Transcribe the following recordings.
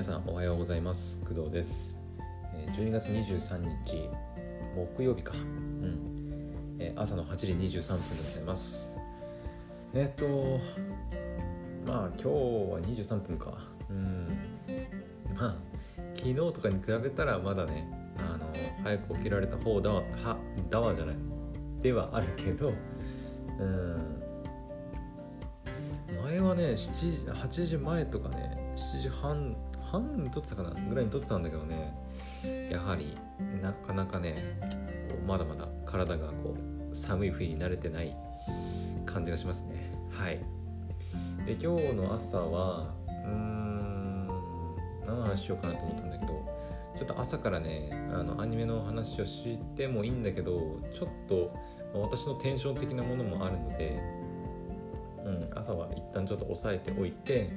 皆さんおはようございます。工藤です。えー12月23日木曜日か。うん、え朝の8時23分でございます。えっとまあ今日は23分か。うん。まあ昨日とかに比べたらまだねあの早く起きられた方だわはだわじゃない。ではあるけどうん。前はね7時8時前とかね7時半半分に撮ってたかなぐらいに撮ってたんだけどね。やはりなかなかねこうまだまだ体がこう寒い冬に慣れてない感じがしますね。はい。で今日の朝はうーん何の話しようかなと思ったんだけどちょっと朝からねあのアニメの話をしてもいいんだけどちょっとま私のテンション的なものもあるのでうん、朝は一旦ちょっと抑えておいて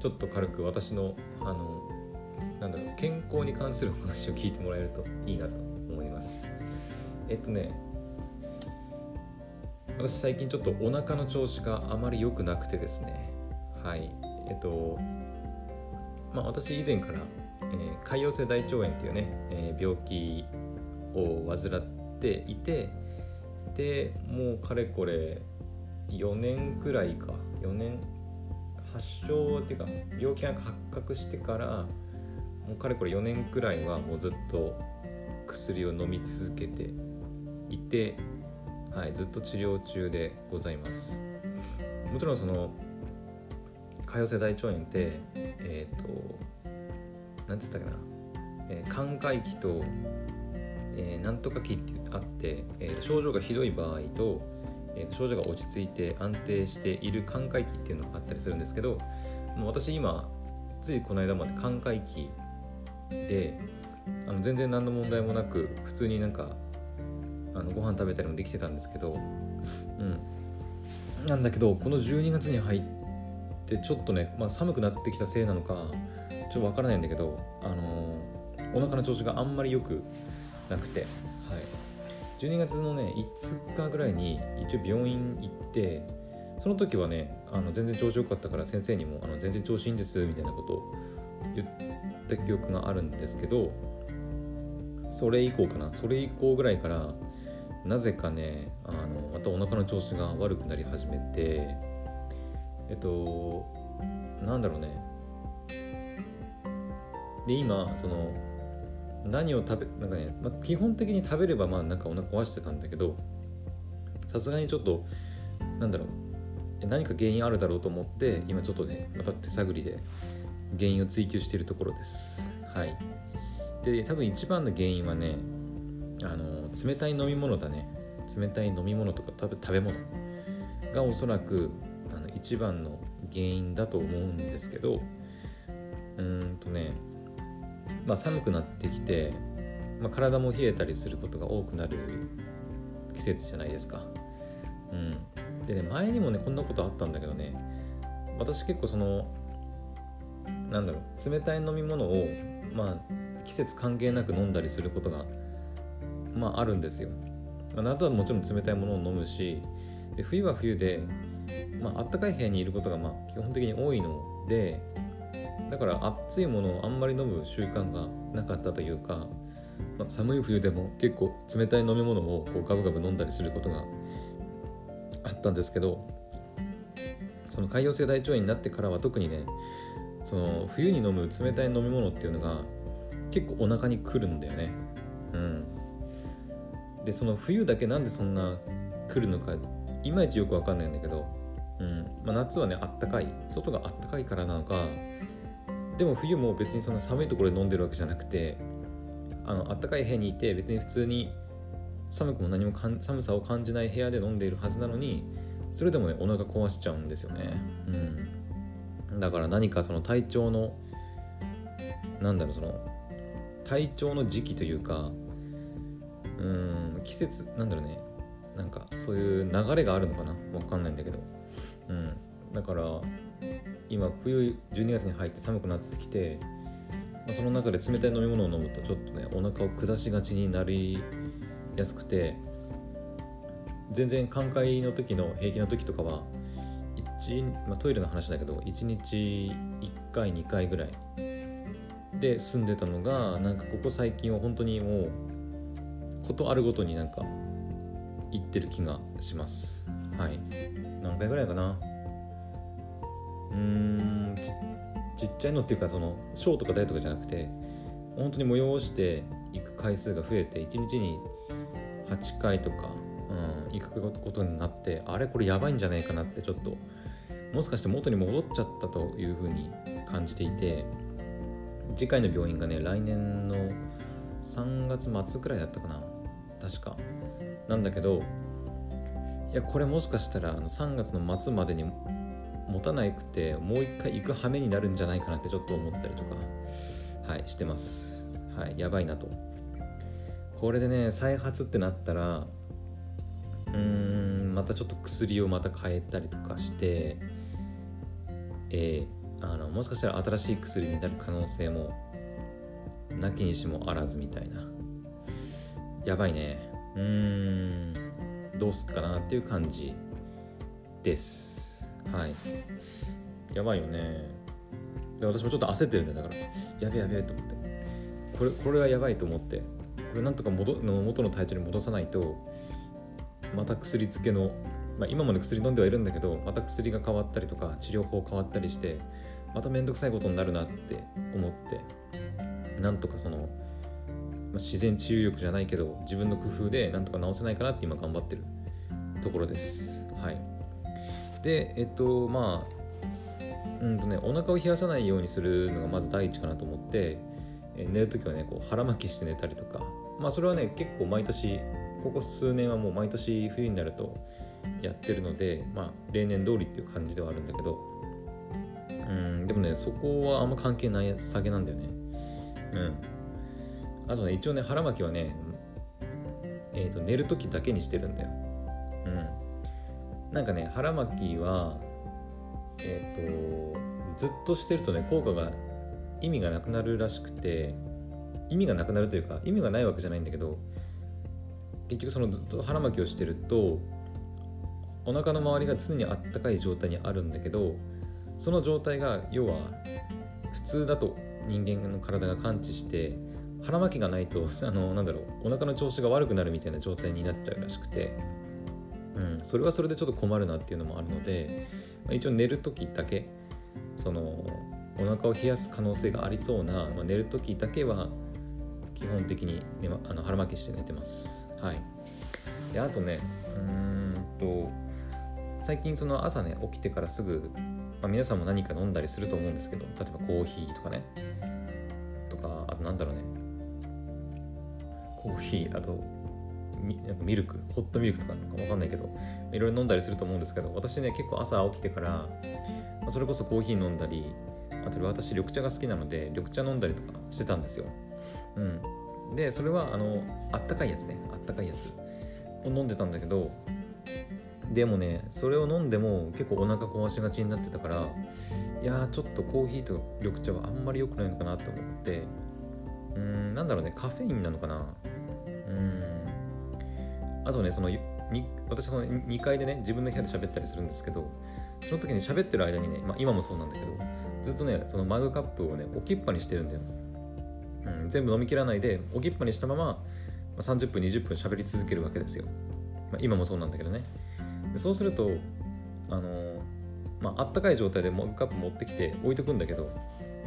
ちょっと軽く私のあのなんだろう健康に関するお話を聞いてもらえるといいなと思います。えっとね私最近ちょっとお腹の調子があまり良くなくてですね。はい。えっとまあ私以前から、えー潰瘍性大腸炎っていうね、えー病気を患っていてでもうかれこれ4年くらいか。4年発症っていうか病気が発覚してからもうかれこれ4年くらいはもうずっと薬を飲み続けていて、はい、ずっと治療中でございます。もちろんその潰瘍性大腸炎ってえっ、と何て言ったっけな、え寛解期と、えーなんとか期ってあって、えー症状がひどい場合とえー症状が落ち着いて安定している寛解期っていうのがあったりするんですけどもう私今ついこの間まで寛解期であの全然何の問題もなく普通になんかあのご飯食べたりもできてたんですけどうん。なんだけどこの12月に入ってちょっとね、まあ、寒くなってきたせいなのかちょっとわからないんだけどあのーお腹の調子があんまり良くなくてはい。12月のね5日ぐらいに一応病院行ってその時はねあの全然調子良かったから先生にもあの全然調子いいんですみたいなことを言った記憶があるんですけどそれ以降かな。それ以降ぐらいからなぜかねあのまたお腹の調子が悪くなり始めてえっとなんだろうね。で今その何を食べなんかね、まあ、基本的に食べればまあなんかお腹壊してたんだけどさすがにちょっとなんだろう何か原因あるだろうと思って今ちょっとねまた手探りで原因を追求しているところです。はい。で多分一番の原因はねあの冷たい飲み物だね。冷たい飲み物とか食べ食べ物。がおそらくあの一番の原因だと思うんですけどうーんとねまあ、寒くなってきて、まあ、体も冷えたりすることが多くなる季節じゃないですか。うん、でね前にもねこんなことあったんだけどね私結構そのなんだろう冷たい飲み物を、まあ、季節関係なく飲んだりすることが、まあ、あるんですよ。まあ、夏はもちろん冷たいものを飲むしで冬は冬で、まあったかい部屋にいることがまあ基本的に多いのでだから熱いものをあんまり飲む習慣がなかったというか、まあ、寒い冬でも結構冷たい飲み物をこうガブガブ飲んだりすることがあったんですけどその潰瘍性大腸炎になってからは特にねその冬に飲む冷たい飲み物っていうのが結構お腹にくるんだよね。うん。でその冬だけなんでそんな来るのかいまいちよくわかんないんだけど、うん。まあ、夏はねあったかい。外があったかいからなのかでも冬も別にそんな寒いところで飲んでるわけじゃなくてあの暖かい部屋にいて別に普通に寒くも何もかん寒さを感じない部屋で飲んでいるはずなのにそれでもねお腹壊しちゃうんですよね。うん。だから何かその体調のなんだろうその体調の時期というかうん季節なんだろうね。なんかそういう流れがあるのかな。わかんないんだけど。うん。だから今冬12月に入って寒くなってきて、まあ、その中で冷たい飲み物を飲むとちょっとねお腹を下しがちになりやすくて全然寛解の時の平気の時とかは、まあ、トイレの話だけど1日1回2回ぐらいで住んでたのがなんかここ最近は本当にもうことあるごとになんか行ってる気がします。はい。何回ぐらいかな？ちゃいのっていうかそのショーとか大とかじゃなくて本当に催して行く回数が増えて1日に8回とか、うん、行くことになってあれこれやばいんじゃないかなってちょっともしかして元に戻っちゃったというふうに感じていて次回の病院がね来年の3月末くらいだったかな確か。なんだけどいやこれもしかしたら3月の末までに持たなくてもう一回行く羽目になるんじゃないかなってちょっと思ったりとかはいしてます。はいやばいなと。これでね再発ってなったらうーんまたちょっと薬をまた変えたりとかしてえー、あのもしかしたら新しい薬になる可能性もなきにしもあらずみたいな。やばいね。うーんどうすっかなっていう感じです。はい。やばいよね。で私もちょっと焦ってるんだよ。だからやべやべと思って。これこれはやばいと思って。これなんとか元の元の体調に戻さないとまた薬漬けの、まあ、今まで薬飲んではいるんだけどまた薬が変わったりとか治療法変わったりしてまた面倒くさいことになるなって思ってなんとかその、自然治癒力じゃないけど自分の工夫でなんとか治せないかなって今頑張ってるところです。はい。でえっとまあうんとねお腹を冷やさないようにするのがまず第一かなと思ってえ寝る時はねこう腹巻きして寝たりとかまあそれはね結構毎年ここ数年はもう毎年冬になるとやってるのでまあ例年通りっていう感じではあるんだけどうんでもねそこはあんま関係ない下げなんだよね。うん。あとね一応ね腹巻きはねえっ、ー、と寝る時だけにしてるんだよ。なんかね腹巻きはえっ、ー、とずっとしてるとね効果が意味がなくなるらしくて意味がなくなるというか意味がないわけじゃないんだけど結局そのずっと腹巻きをしてるとお腹の周りが常にあったかい状態にあるんだけどその状態が要は普通だと人間の体が感知して腹巻きがないとあのなんだろうお腹の調子が悪くなるみたいな状態になっちゃうらしくて、うん、それはそれでちょっと困るなっていうのもあるので、まあ、一応寝る時だけそのお腹を冷やす可能性がありそうな、まあ、寝る時だけは基本的に、ね、あの腹巻きして寝てます。はい。であとねうんと最近その朝ね起きてからすぐ、まあ、皆さんも何か飲んだりすると思うんですけど例えばコーヒーとかね。とかあとなんだろうね。コーヒーあとミミルクホットミルクとかなんかわかんないけどいろいろ飲んだりすると思うんですけど私ね結構朝起きてから、ま、それこそコーヒー飲んだりあと私緑茶が好きなので緑茶飲んだりとかしてたんですよ。うん。でそれはあのあったかいやつね。あったかいやつを飲んでたんだけどでもねそれを飲んでも結構お腹壊しがちになってたからいやちょっとコーヒーと緑茶はあんまり良くないのかなと思ってうーんなんだろうねカフェインなのかなあとねそのに私その2階でね自分の部屋で喋ったりするんですけどその時に喋ってる間にね、まあ、今もそうなんだけどずっとねそのマグカップをね置きっぱにしてるんだよ。うん、全部飲み切らないで置きっぱにしたまま30分20分喋り続けるわけですよ、まあ、今もそうなんだけどね。でそうするとあのまああったかい状態でマグカップ持ってきて置いとくんだけど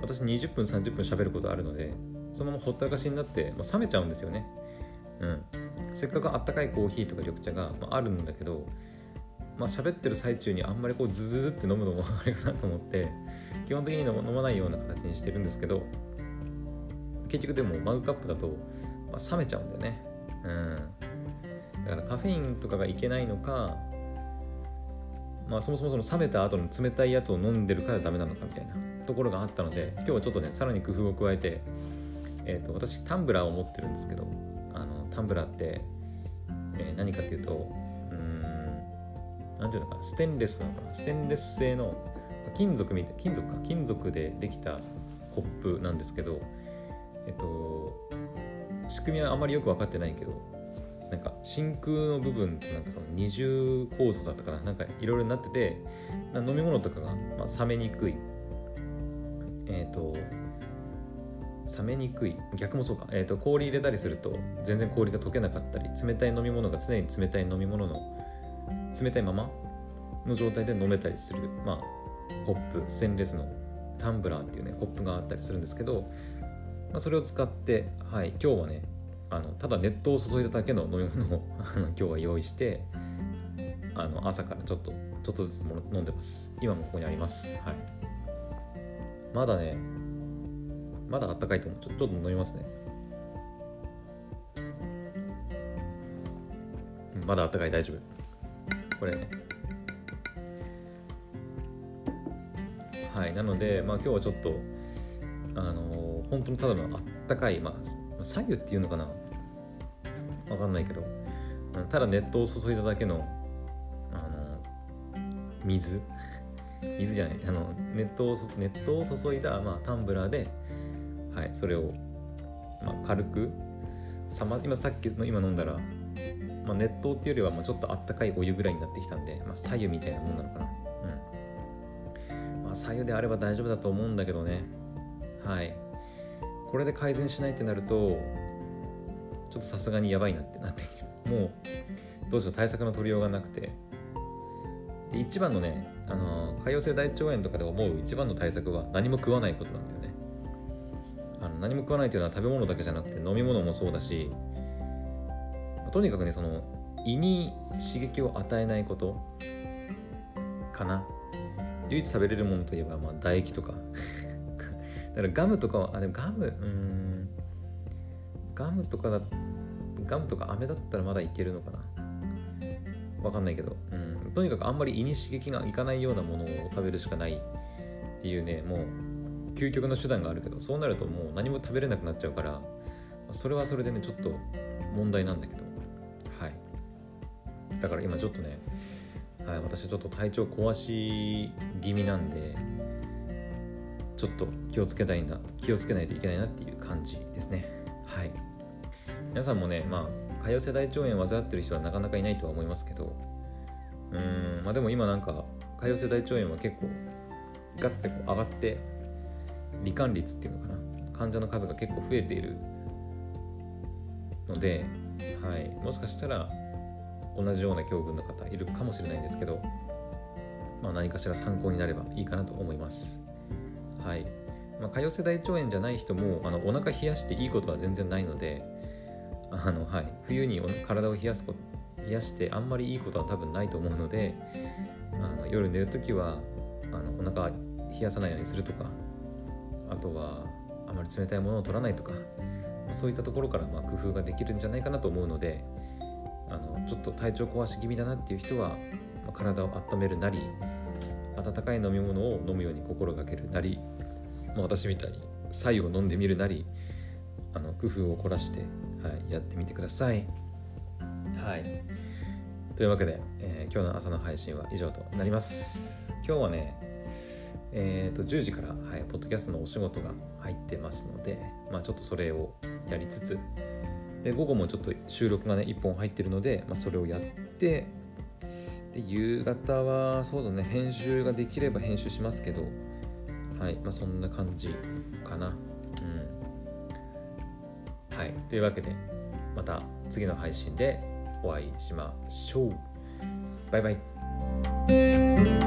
私20分30分喋ることあるのでそのままほったらかしになって、まあ、冷めちゃうんですよね。うん。せっかくあったかいコーヒーとか緑茶が、まあ、あるんだけどまあ喋ってる最中にあんまりこうズズズって飲むのもあれかなと思って基本的に飲まないような形にしてるんですけど結局でもマグカップだと、まあ、冷めちゃうんだよね。うん。だからカフェインとかがいけないのかまあそもそもその冷めた後の冷たいやつを飲んでるからダメなのかみたいなところがあったので今日はちょっとねさらに工夫を加えてえーと、私タンブラーを持ってるんですけどタンブラーって、えー、何かっていうとうん何ていうのかなステンレスなのかなステンレス製の金属みたい金属か金属でできたコップなんですけどえっと仕組みはあまりよく分かってないけどなんか真空の部分となんかその二重構造だったかななんかいろいろなってて飲み物とかが、まあ、冷めにくい。えっ、と冷めにくい。逆もそうか、えーと、氷入れたりすると全然氷が溶けなかったり冷たい飲み物が常に冷たい飲み物の冷たいままの状態で飲めたりする、まあ、コップステンレスのタンブラーっていうねコップがあったりするんですけど、まあ、それを使って、はい、今日はねあのただ熱湯を注いだだけの飲み物を 今日は用意してあの朝からちょっとちょっとずつ飲んでます。今もここにあります。はい。まだねまだあったかいと思う。ちょっと飲みますね。まだあったかい大丈夫。これね。はいなのでまあ今日はちょっとあのー、本当にただのあったかいまあ左右っていうのかな。わかんないけど。ただ熱湯を注いだだけのあの水。水じゃない。あの熱湯を熱湯を注いだ、まあ、タンブラーで、はい、それを、まあ、軽くさ、ま、今さっきの今飲んだら、まあ、熱湯っていうよりはもうちょっとあったかいお湯ぐらいになってきたんで、まあ、左右みたいなもんなのかな。うん。まあ左右であれば大丈夫だと思うんだけどね。はい。これで改善しないってなるとちょっとさすがにやばいなってなってきてもうどうしよう対策の取りようがなくて。で一番のねあの潰瘍性大腸炎とかで思う一番の対策は何も食わないことなんだよ。何も食わないというのは食べ物だけじゃなくて飲み物もそうだしとにかくねその胃に刺激を与えないことかな。唯一食べれるものといえば、まあ、唾液とか。だからガムとかはあでもガムうん。ガムとかだガムとか飴だったらまだいけるのかな。わかんないけど、うん、とにかくあんまり胃に刺激がいかないようなものを食べるしかないっていうねもう究極の手段があるけどそうなるともう何も食べれなくなっちゃうからそれはそれでねちょっと問題なんだけど。はい。だから今ちょっとね、はい、私ちょっと体調壊し気味なんでちょっと気をつけたいんだ気をつけないといけないなっていう感じですね。はい。皆さんもねまあ潰瘍性大腸炎を患ってる人はなかなかいないとは思いますけどうんまあでも今なんか潰瘍性大腸炎は結構ガッてこう上がって罹患率っていうのかな？患者の数が結構増えているので、はい、もしかしたら同じような境遇の方いるかもしれないんですけど、まあ、何かしら参考になればいいかなと思います。はい。まあ、潰瘍性大腸炎じゃない人もあのお腹冷やしていいことは全然ないのであの、はい、冬に体を冷やす冷やしてあんまりいいことは多分ないと思うのであの夜寝るときはあのお腹冷やさないようにするとかとはあまり冷たいものを取らないとかそういったところからま工夫ができるんじゃないかなと思うのであのちょっと体調壊し気味だなっていう人は、ま体を温めるなり温かい飲み物を飲むように心がけるなり、まあ、私みたいに白湯を飲んでみるなりあの工夫を凝らして、はい、やってみてください。はい。というわけで、えー、今日の朝の配信は以上となります。今日はね、えー、と10時から、はい、ポッドキャストのお仕事が入ってますので、まあ、ちょっとそれをやりつつで午後もちょっと収録がね1本入ってるので、まあ、それをやってで夕方はそうだね編集ができれば編集しますけどはいまあそんな感じかな。うん。はいというわけでまた次の配信でお会いしましょう。バイバイ。